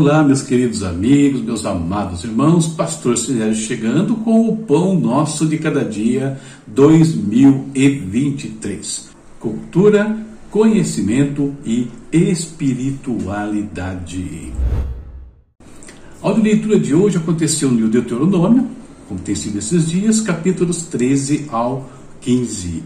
Olá, meus queridos amigos, meus amados irmãos, Pastor Sinésio chegando com o Pão Nosso de Cada Dia 2023. Cultura, conhecimento e espiritualidade. A leitura de hoje aconteceu no Deuteronômio, como tem sido esses dias, capítulos 13 ao 15.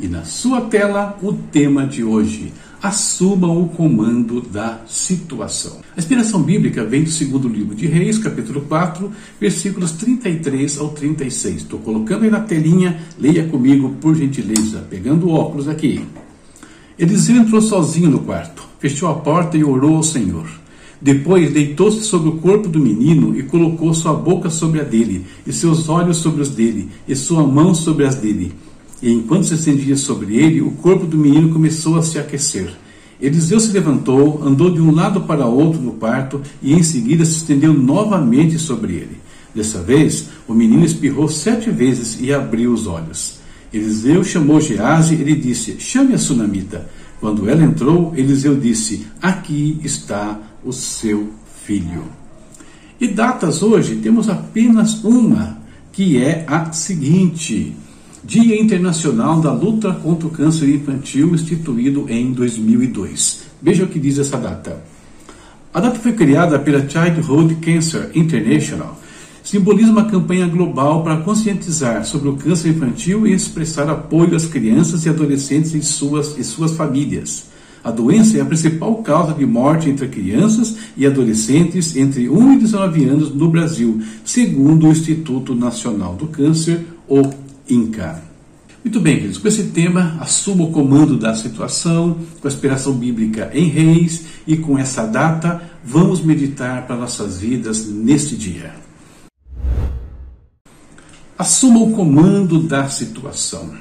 E na sua tela, o tema de hoje: assumam o comando da situação. A inspiração bíblica vem do segundo livro de Reis, capítulo 4, versículos 33 ao 36. Estou colocando aí na telinha, leia comigo, por gentileza, pegando o óculos aqui. Eliseu entrou sozinho no quarto, fechou a porta e orou ao Senhor. Depois deitou-se sobre o corpo do menino e colocou sua boca sobre a dele, e seus olhos sobre os dele, e sua mão sobre as dele. E enquanto se estendia sobre ele, o corpo do menino começou a se aquecer. Eliseu se levantou, andou de um lado para outro no quarto e em seguida se estendeu novamente sobre ele. Dessa vez, o menino espirrou sete vezes e abriu os olhos. Eliseu chamou Gease e lhe disse: Chame a sunamita. Quando ela entrou, Eliseu disse: Aqui está o seu filho. E datas hoje temos apenas uma, que é a seguinte: Dia Internacional da Luta contra o Câncer Infantil, instituído em 2002. Veja o que diz essa data. A data foi criada pela Childhood Cancer International. Simboliza uma campanha global para conscientizar sobre o câncer infantil e expressar apoio às crianças e adolescentes e suas, e suas famílias. A doença é a principal causa de morte entre crianças e adolescentes entre 1 e 19 anos no Brasil, segundo o Instituto Nacional do Câncer, o Inca. Muito bem, queridos, com esse tema, assuma o comando da situação, com a inspiração bíblica em Reis e com essa data, vamos meditar para nossas vidas neste dia. Assuma o comando da situação.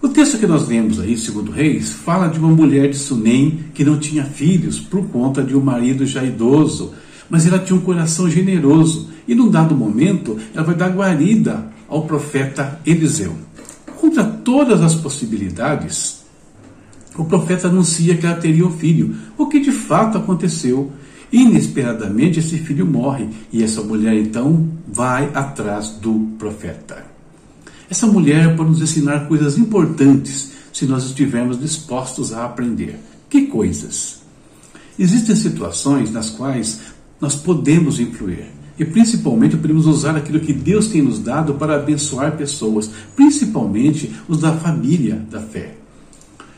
O texto que nós lemos aí, segundo Reis, fala de uma mulher de Sunem que não tinha filhos por conta de um marido já idoso, mas ela tinha um coração generoso e num dado momento ela vai dar guarida ao profeta Eliseu. Contra todas as possibilidades, o profeta anuncia que ela teria um filho, o que de fato aconteceu. Inesperadamente, esse filho morre e essa mulher então vai atrás do profeta. Essa mulher pode nos ensinar coisas importantes se nós estivermos dispostos a aprender. Que coisas? Existem situações nas quais nós podemos influir. E principalmente podemos usar aquilo que Deus tem nos dado para abençoar pessoas, principalmente os da família da fé.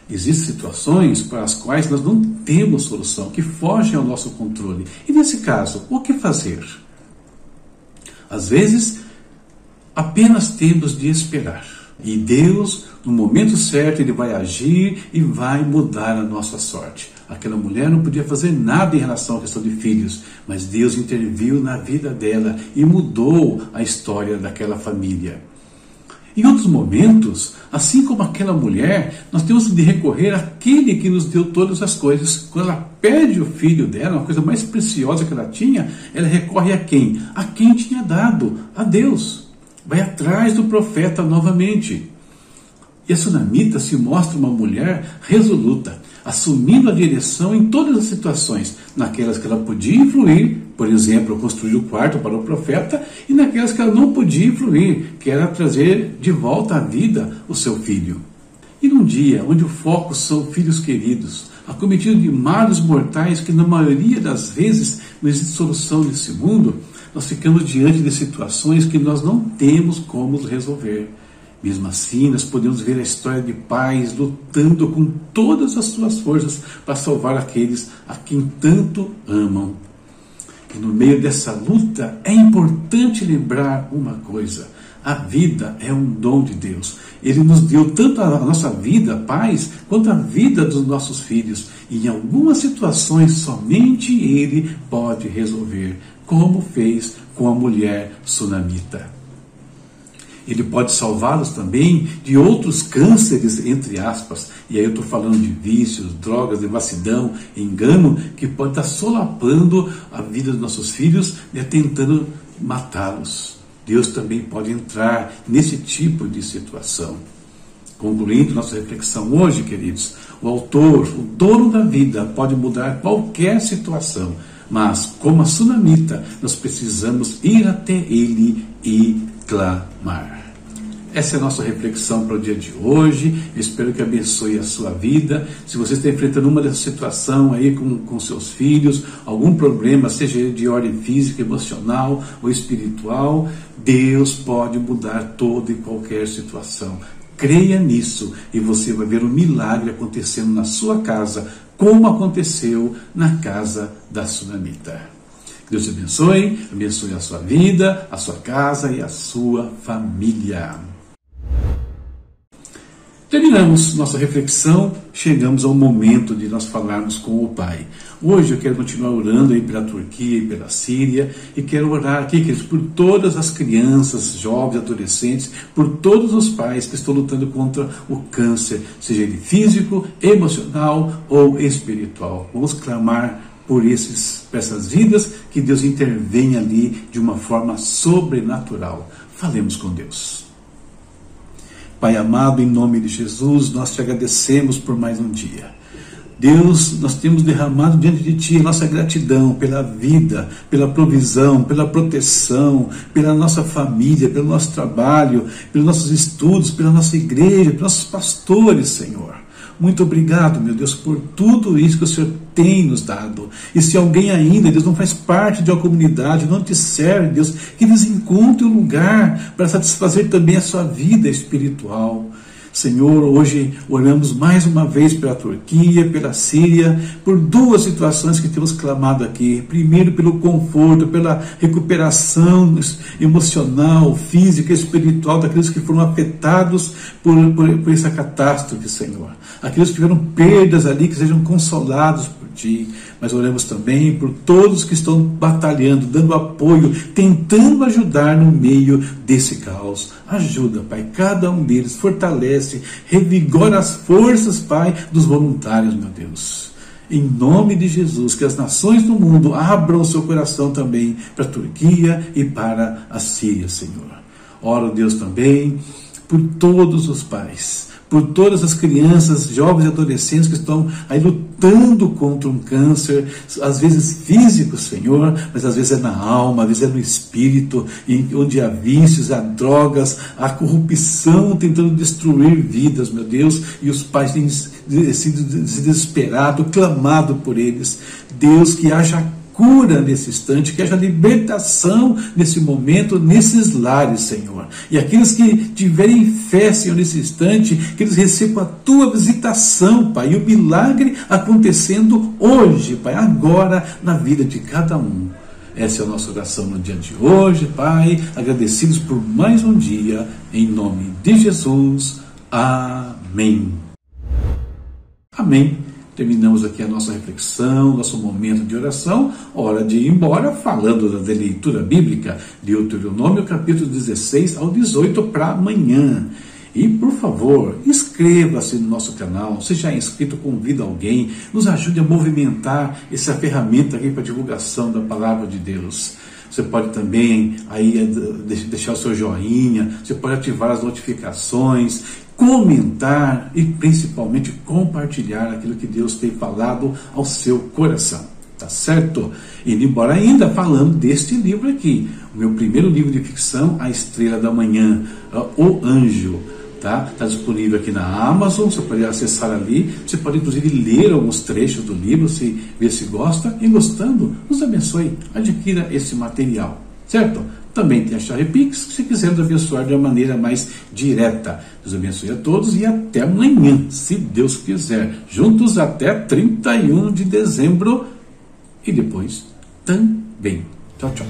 Existem situações para as quais nós não temos solução, que fogem ao nosso controle. E nesse caso, o que fazer? Às vezes, apenas temos de esperar. E Deus, no momento certo, Ele vai agir e vai mudar a nossa sorte. Aquela mulher não podia fazer nada em relação à questão de filhos, mas Deus interviu na vida dela e mudou a história daquela família. Em outros momentos, assim como aquela mulher, nós temos de recorrer àquele que nos deu todas as coisas. Quando ela perde o filho dela, uma coisa mais preciosa que ela tinha, ela recorre a quem? A quem tinha dado, a Deus. Vai atrás do profeta novamente. E a sunamita se mostra uma mulher resoluta, assumindo a direção em todas as situações, naquelas que ela podia influir, por exemplo, construir o quarto para o profeta, e naquelas que ela não podia influir, que era trazer de volta à vida o seu filho. E num dia onde o foco são filhos queridos, acometidos de males mortais que na maioria das vezes não existe solução nesse mundo, nós ficamos diante de situações que nós não temos como resolver. Mesmo assim, nós podemos ver a história de pais lutando com todas as suas forças para salvar aqueles a quem tanto amam. No meio dessa luta é importante lembrar uma coisa: a vida é um dom de Deus. Ele nos deu tanto a nossa vida, pais, quanto a vida dos nossos filhos. E em algumas situações somente Ele pode resolver, como fez com a mulher sunamita. Ele pode salvá-los também de outros cânceres, entre aspas. E aí eu estou falando de vícios, drogas, devassidão, engano, que pode estar solapando a vida dos nossos filhos e tentando matá-los. Deus também pode entrar nesse tipo de situação. Concluindo nossa reflexão hoje, queridos, o autor, o dono da vida, pode mudar qualquer situação, mas, como a sunamita, nós precisamos ir até ele e clamar. Essa é a nossa reflexão para o dia de hoje. Espero que abençoe a sua vida. Se você está enfrentando uma dessa situação aí com, com seus filhos, algum problema, seja de ordem física, emocional ou espiritual, Deus pode mudar toda e qualquer situação. Creia nisso e você vai ver um milagre acontecendo na sua casa, como aconteceu na casa da Sunamita. Deus te abençoe, abençoe a sua vida, a sua casa e a sua família. Terminamos nossa reflexão, chegamos ao momento de nós falarmos com o Pai. Hoje eu quero continuar orando aí pela Turquia e pela Síria e quero orar aqui, queridos, por todas as crianças, jovens, adolescentes, por todos os pais que estão lutando contra o câncer, seja ele físico, emocional ou espiritual. Vamos clamar por, esses, essas vidas, que Deus intervenha ali de uma forma sobrenatural. Falemos com Deus. Pai amado, em nome de Jesus, nós te agradecemos por mais um dia. Deus, nós temos derramado diante de Ti nossa gratidão pela vida, pela provisão, pela proteção, pela nossa família, pelo nosso trabalho, pelos nossos estudos, pela nossa igreja, pelos nossos pastores, Senhor. Muito obrigado, meu Deus, por tudo isso que o Senhor tem nos dado. E se alguém ainda, Deus, não faz parte de uma comunidade, não te serve, Deus, que eles encontrem um lugar para satisfazer também a sua vida espiritual. Senhor, hoje olhamos mais uma vez pela Turquia, pela Síria, por duas situações que temos clamado aqui. Primeiro, pelo conforto, pela recuperação emocional, física, espiritual daqueles que foram afetados por, por, por essa catástrofe, Senhor. Aqueles que tiveram perdas ali, que sejam consolados Ti. Mas oramos também por todos que estão batalhando, dando apoio, tentando ajudar no meio desse caos. Ajuda, Pai, cada um deles, fortalece, revigora as forças, Pai, dos voluntários, meu Deus. Em nome de Jesus, que as nações do mundo abram seu coração também para a Turquia e para a Síria, Senhor. Oro, Deus, também por todos os pais por todas as crianças, jovens e adolescentes que estão aí lutando contra um câncer, às vezes físico, Senhor, mas às vezes é na alma, às vezes é no espírito, onde há vícios, há drogas, há corrupção tentando destruir vidas, meu Deus, e os pais têm sido desesperado, clamado por eles. Deus, que haja cura nesse instante, que haja libertação nesse momento, nesses lares, Senhor. E aqueles que tiverem fé, Senhor, nesse instante, que eles recebam a tua visitação, Pai, e o milagre acontecendo hoje, Pai, agora na vida de cada um. Essa é a nossa oração no dia de hoje, Pai. Agradecidos por mais um dia, em nome de Jesus. Amém. Amém. Terminamos aqui a nossa reflexão, nosso momento de oração, hora de ir embora, falando da leitura bíblica, de Deuteronômio capítulo 16 ao 18 para amanhã. E, por favor, inscreva-se no nosso canal. Se já é inscrito, convida alguém. Nos ajude a movimentar essa ferramenta aqui para divulgação da palavra de Deus. Você pode também aí eh, deixar o seu joinha, você pode ativar as notificações, comentar e principalmente compartilhar aquilo que Deus tem falado ao seu coração. Tá certo? E embora ainda falando deste livro aqui, o meu primeiro livro de ficção, A Estrela da Manhã, O Anjo. Tá? Está disponível aqui na Amazon, você pode acessar ali, você pode inclusive ler alguns trechos do livro, se ver se gosta, e gostando, nos abençoe, adquira esse material, certo? Também tem a chave Pix, se quiser nos abençoar de uma maneira mais direta. Deus abençoe a todos e até amanhã, se Deus quiser. Juntos até 31 de dezembro e depois também. Tchau, tchau.